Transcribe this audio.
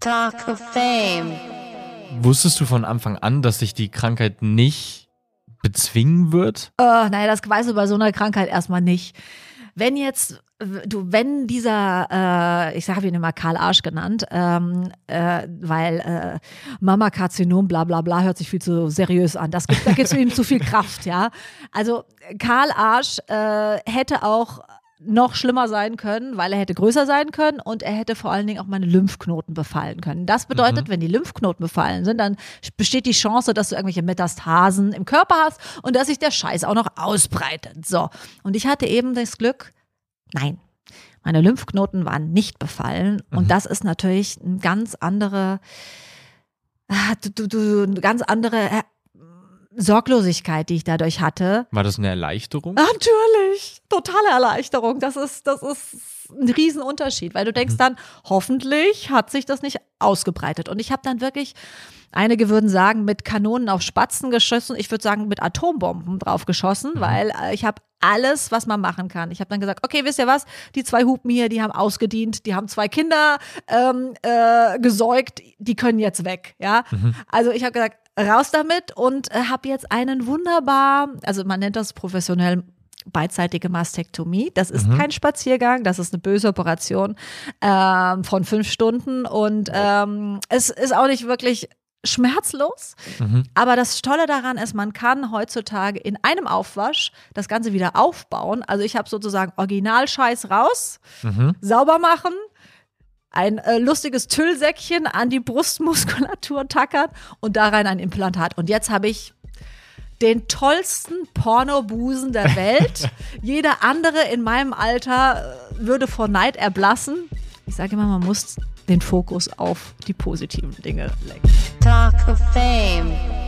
Talk of Fame. Wusstest du von Anfang an, dass sich die Krankheit nicht bezwingen wird? Äh, naja, das weißt du bei so einer Krankheit erstmal nicht. Wenn jetzt, du, wenn dieser, äh, ich habe ihn immer Karl Arsch genannt, ähm, äh, weil äh, Mama-Karzinom, bla bla bla, hört sich viel zu seriös an. Das gibt, da gibt es ihm zu viel Kraft, ja. Also Karl Arsch äh, hätte auch noch schlimmer sein können, weil er hätte größer sein können und er hätte vor allen Dingen auch meine Lymphknoten befallen können. Das bedeutet, Mhm. wenn die Lymphknoten befallen sind, dann besteht die Chance, dass du irgendwelche Metastasen im Körper hast und dass sich der Scheiß auch noch ausbreitet. So. Und ich hatte eben das Glück, nein. Meine Lymphknoten waren nicht befallen Mhm. und das ist natürlich eine ganz andere, ah, du, du, du, eine ganz andere äh, Sorglosigkeit, die ich dadurch hatte. War das eine Erleichterung? Natürlich, totale Erleichterung. Das ist, das ist ein Riesenunterschied, weil du denkst dann, hoffentlich hat sich das nicht ausgebreitet. Und ich habe dann wirklich, einige würden sagen, mit Kanonen auf Spatzen geschossen. Ich würde sagen, mit Atombomben drauf geschossen, weil äh, ich habe alles, was man machen kann. Ich habe dann gesagt, okay, wisst ihr was? Die zwei Hupen hier, die haben ausgedient, die haben zwei Kinder ähm, äh, gesäugt, die können jetzt weg. Ja, also ich habe gesagt, raus damit und äh, habe jetzt einen wunderbar, also man nennt das professionell beidseitige Mastektomie. Das ist kein Spaziergang, das ist eine böse Operation ähm, von fünf Stunden und ähm, es ist auch nicht wirklich schmerzlos. Mhm. Aber das Tolle daran ist, man kann heutzutage in einem Aufwasch das Ganze wieder aufbauen. Also ich habe sozusagen Originalscheiß raus, Mhm. sauber machen, ein äh, lustiges Tüllsäckchen an die Brustmuskulatur tackern und da rein ein Implantat. Und jetzt habe ich den tollsten Pornobusen der Welt. Jeder andere in meinem Alter äh, würde vor Neid erblassen. Ich sage immer, man muss den Fokus auf die positiven Dinge lenken. Talk of Fame.